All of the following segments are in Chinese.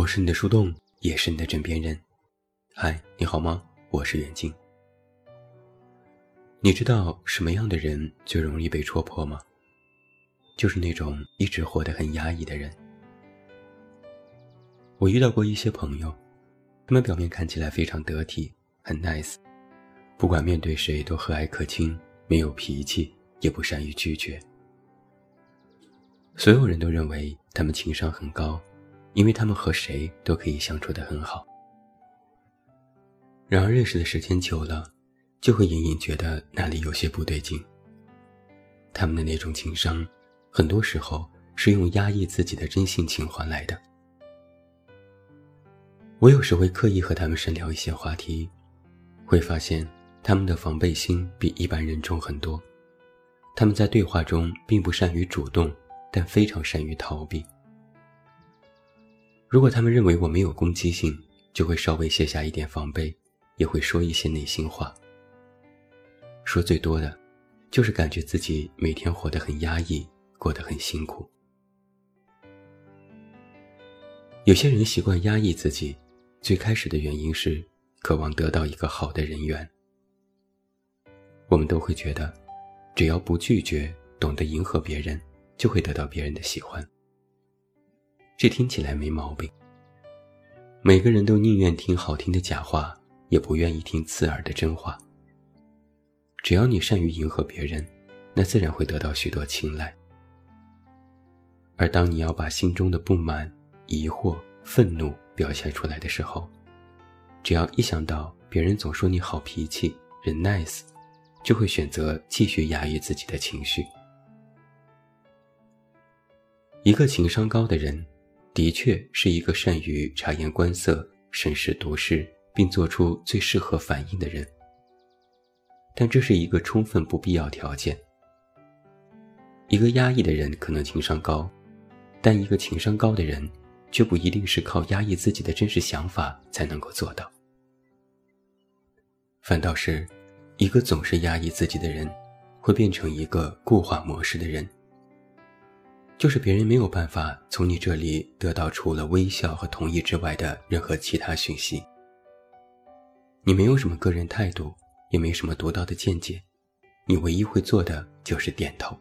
我是你的树洞，也是你的枕边人。嗨，你好吗？我是远近。你知道什么样的人最容易被戳破吗？就是那种一直活得很压抑的人。我遇到过一些朋友，他们表面看起来非常得体，很 nice，不管面对谁都和蔼可亲，没有脾气，也不善于拒绝。所有人都认为他们情商很高。因为他们和谁都可以相处得很好，然而认识的时间久了，就会隐隐觉得哪里有些不对劲。他们的那种情商，很多时候是用压抑自己的真性情换来的。我有时会刻意和他们深聊一些话题，会发现他们的防备心比一般人重很多。他们在对话中并不善于主动，但非常善于逃避。如果他们认为我没有攻击性，就会稍微卸下一点防备，也会说一些内心话。说最多的，就是感觉自己每天活得很压抑，过得很辛苦。有些人习惯压抑自己，最开始的原因是渴望得到一个好的人缘。我们都会觉得，只要不拒绝，懂得迎合别人，就会得到别人的喜欢。这听起来没毛病。每个人都宁愿听好听的假话，也不愿意听刺耳的真话。只要你善于迎合别人，那自然会得到许多青睐。而当你要把心中的不满、疑惑、愤怒表现出来的时候，只要一想到别人总说你好脾气、人 nice，就会选择继续压抑自己的情绪。一个情商高的人。的确是一个善于察言观色、审时度势，并做出最适合反应的人。但这是一个充分不必要条件。一个压抑的人可能情商高，但一个情商高的人却不一定是靠压抑自己的真实想法才能够做到。反倒是，一个总是压抑自己的人，会变成一个固化模式的人。就是别人没有办法从你这里得到除了微笑和同意之外的任何其他讯息。你没有什么个人态度，也没什么独到的见解，你唯一会做的就是点头。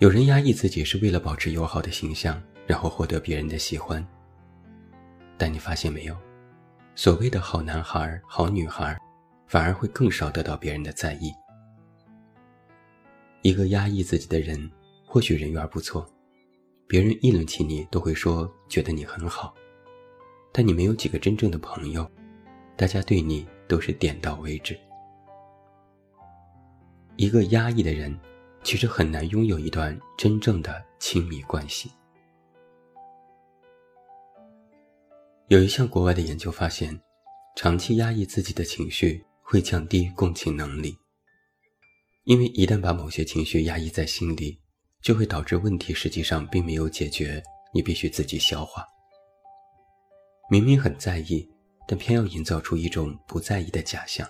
有人压抑自己是为了保持友好的形象，然后获得别人的喜欢。但你发现没有，所谓的好男孩、好女孩，反而会更少得到别人的在意。一个压抑自己的人，或许人缘不错，别人议论起你都会说觉得你很好，但你没有几个真正的朋友，大家对你都是点到为止。一个压抑的人，其实很难拥有一段真正的亲密关系。有一项国外的研究发现，长期压抑自己的情绪会降低共情能力。因为一旦把某些情绪压抑在心里，就会导致问题实际上并没有解决，你必须自己消化。明明很在意，但偏要营造出一种不在意的假象，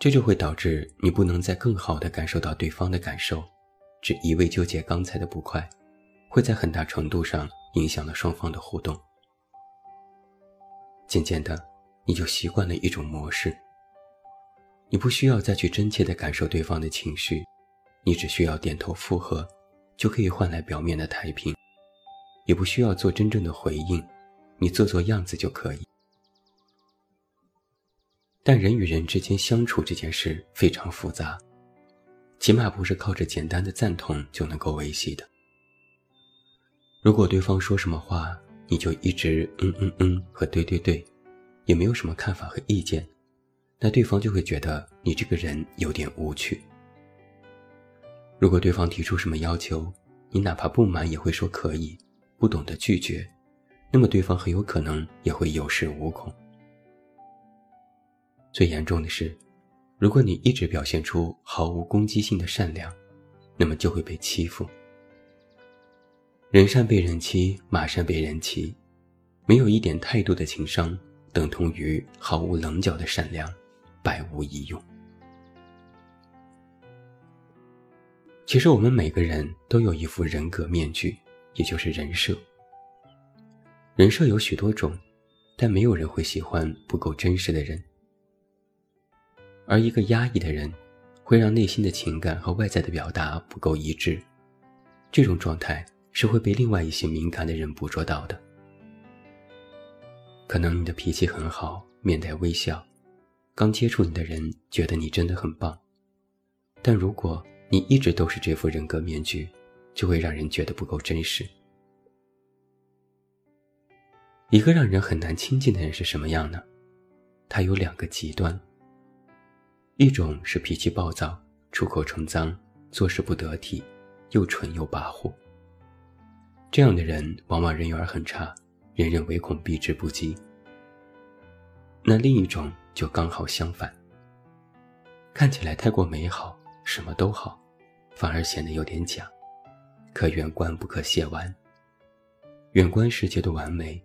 这就会导致你不能再更好的感受到对方的感受，只一味纠结刚才的不快，会在很大程度上影响了双方的互动。渐渐的，你就习惯了一种模式。你不需要再去真切地感受对方的情绪，你只需要点头附和，就可以换来表面的太平；也不需要做真正的回应，你做做样子就可以。但人与人之间相处这件事非常复杂，起码不是靠着简单的赞同就能够维系的。如果对方说什么话，你就一直嗯嗯嗯和对对对，也没有什么看法和意见。那对方就会觉得你这个人有点无趣。如果对方提出什么要求，你哪怕不满也会说可以，不懂得拒绝，那么对方很有可能也会有恃无恐。最严重的是，如果你一直表现出毫无攻击性的善良，那么就会被欺负。人善被人欺，马善被人骑，没有一点态度的情商，等同于毫无棱角的善良。百无一用。其实我们每个人都有一副人格面具，也就是人设。人设有许多种，但没有人会喜欢不够真实的人。而一个压抑的人，会让内心的情感和外在的表达不够一致，这种状态是会被另外一些敏感的人捕捉到的。可能你的脾气很好，面带微笑，刚接触你的人觉得你真的很棒，但如果你一直都是这副人格面具，就会让人觉得不够真实。一个让人很难亲近的人是什么样呢？他有两个极端。一种是脾气暴躁、出口成脏、做事不得体、又蠢又跋扈。这样的人往往人缘很差，人人唯恐避之不及。那另一种就刚好相反，看起来太过美好，什么都好，反而显得有点假，可远观不可亵玩。远观世界的完美，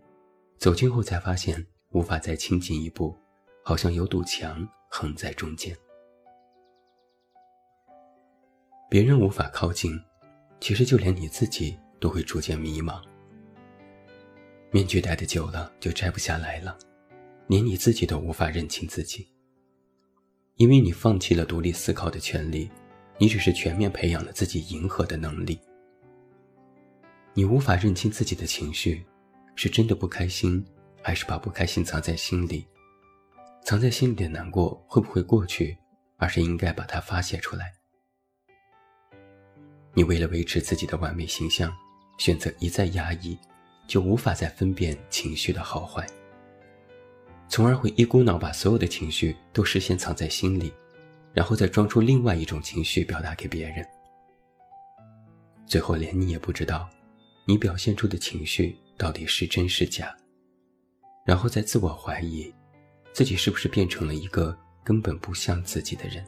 走近后才发现无法再亲近一步，好像有堵墙。横在中间，别人无法靠近，其实就连你自己都会逐渐迷茫。面具戴的久了就摘不下来了，连你自己都无法认清自己。因为你放弃了独立思考的权利，你只是全面培养了自己迎合的能力。你无法认清自己的情绪，是真的不开心，还是把不开心藏在心里？藏在心里的难过会不会过去，而是应该把它发泄出来。你为了维持自己的完美形象，选择一再压抑，就无法再分辨情绪的好坏，从而会一股脑把所有的情绪都事先藏在心里，然后再装出另外一种情绪表达给别人。最后连你也不知道，你表现出的情绪到底是真是假，然后再自我怀疑。自己是不是变成了一个根本不像自己的人？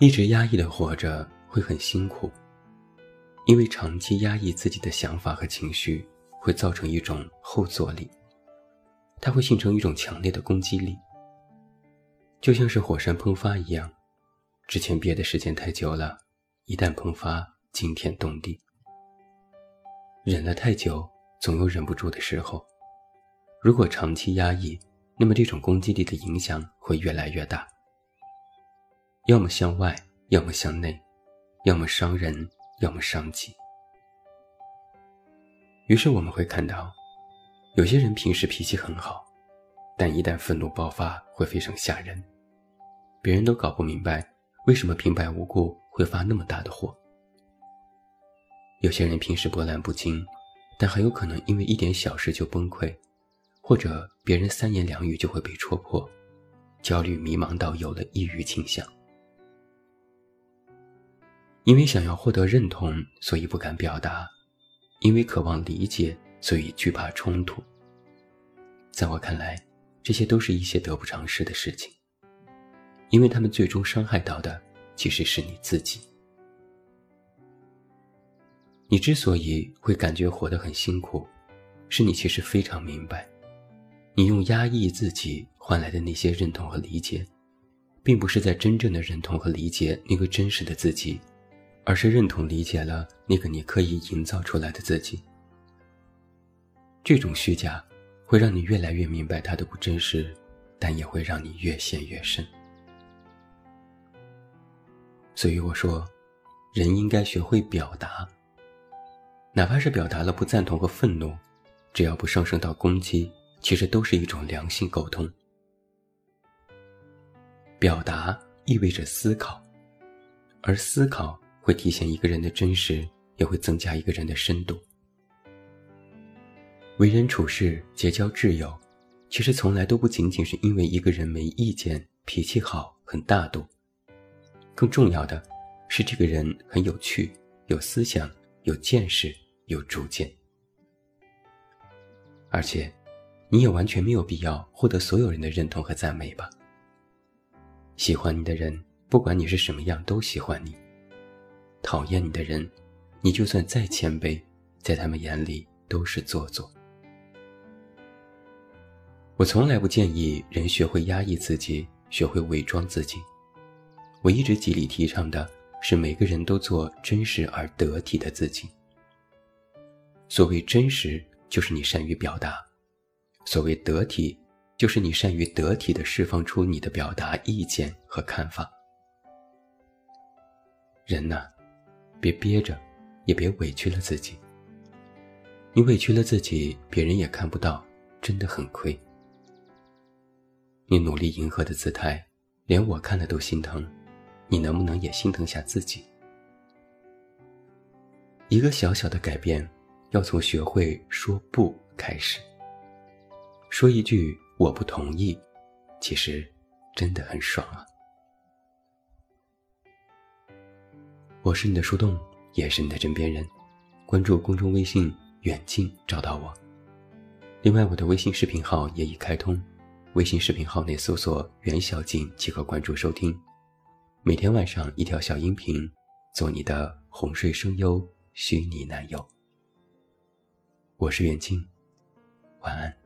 一直压抑的活着会很辛苦，因为长期压抑自己的想法和情绪，会造成一种后坐力，它会形成一种强烈的攻击力，就像是火山喷发一样，之前憋的时间太久了，一旦喷发，惊天动地。忍了太久，总有忍不住的时候。如果长期压抑，那么这种攻击力的影响会越来越大，要么向外，要么向内，要么伤人，要么伤己。于是我们会看到，有些人平时脾气很好，但一旦愤怒爆发，会非常吓人，别人都搞不明白为什么平白无故会发那么大的火。有些人平时波澜不惊，但很有可能因为一点小事就崩溃。或者别人三言两语就会被戳破，焦虑迷茫到有了抑郁倾向。因为想要获得认同，所以不敢表达；因为渴望理解，所以惧怕冲突。在我看来，这些都是一些得不偿失的事情，因为他们最终伤害到的其实是你自己。你之所以会感觉活得很辛苦，是你其实非常明白。你用压抑自己换来的那些认同和理解，并不是在真正的认同和理解那个真实的自己，而是认同理解了那个你刻意营造出来的自己。这种虚假会让你越来越明白它的不真实，但也会让你越陷越深。所以我说，人应该学会表达，哪怕是表达了不赞同和愤怒，只要不上升到攻击。其实都是一种良性沟通。表达意味着思考，而思考会体现一个人的真实，也会增加一个人的深度。为人处事、结交挚友，其实从来都不仅仅是因为一个人没意见、脾气好、很大度，更重要的是这个人很有趣、有思想、有见识、有主见，而且。你也完全没有必要获得所有人的认同和赞美吧。喜欢你的人，不管你是什么样，都喜欢你；讨厌你的人，你就算再谦卑，在他们眼里都是做作。我从来不建议人学会压抑自己，学会伪装自己。我一直极力提倡的是每个人都做真实而得体的自己。所谓真实，就是你善于表达；所谓得体，就是你善于得体的释放出你的表达意见和看法。人呐，别憋着，也别委屈了自己。你委屈了自己，别人也看不到，真的很亏。你努力迎合的姿态，连我看了都心疼，你能不能也心疼下自己？一个小小的改变。要从学会说不开始。说一句“我不同意”，其实真的很爽啊！我是你的树洞，也是你的枕边人。关注公众微信“远近”，找到我。另外，我的微信视频号也已开通，微信视频号内搜索“袁小静”即可关注收听。每天晚上一条小音频，做你的哄睡声优、虚拟男友。我是远近，晚安。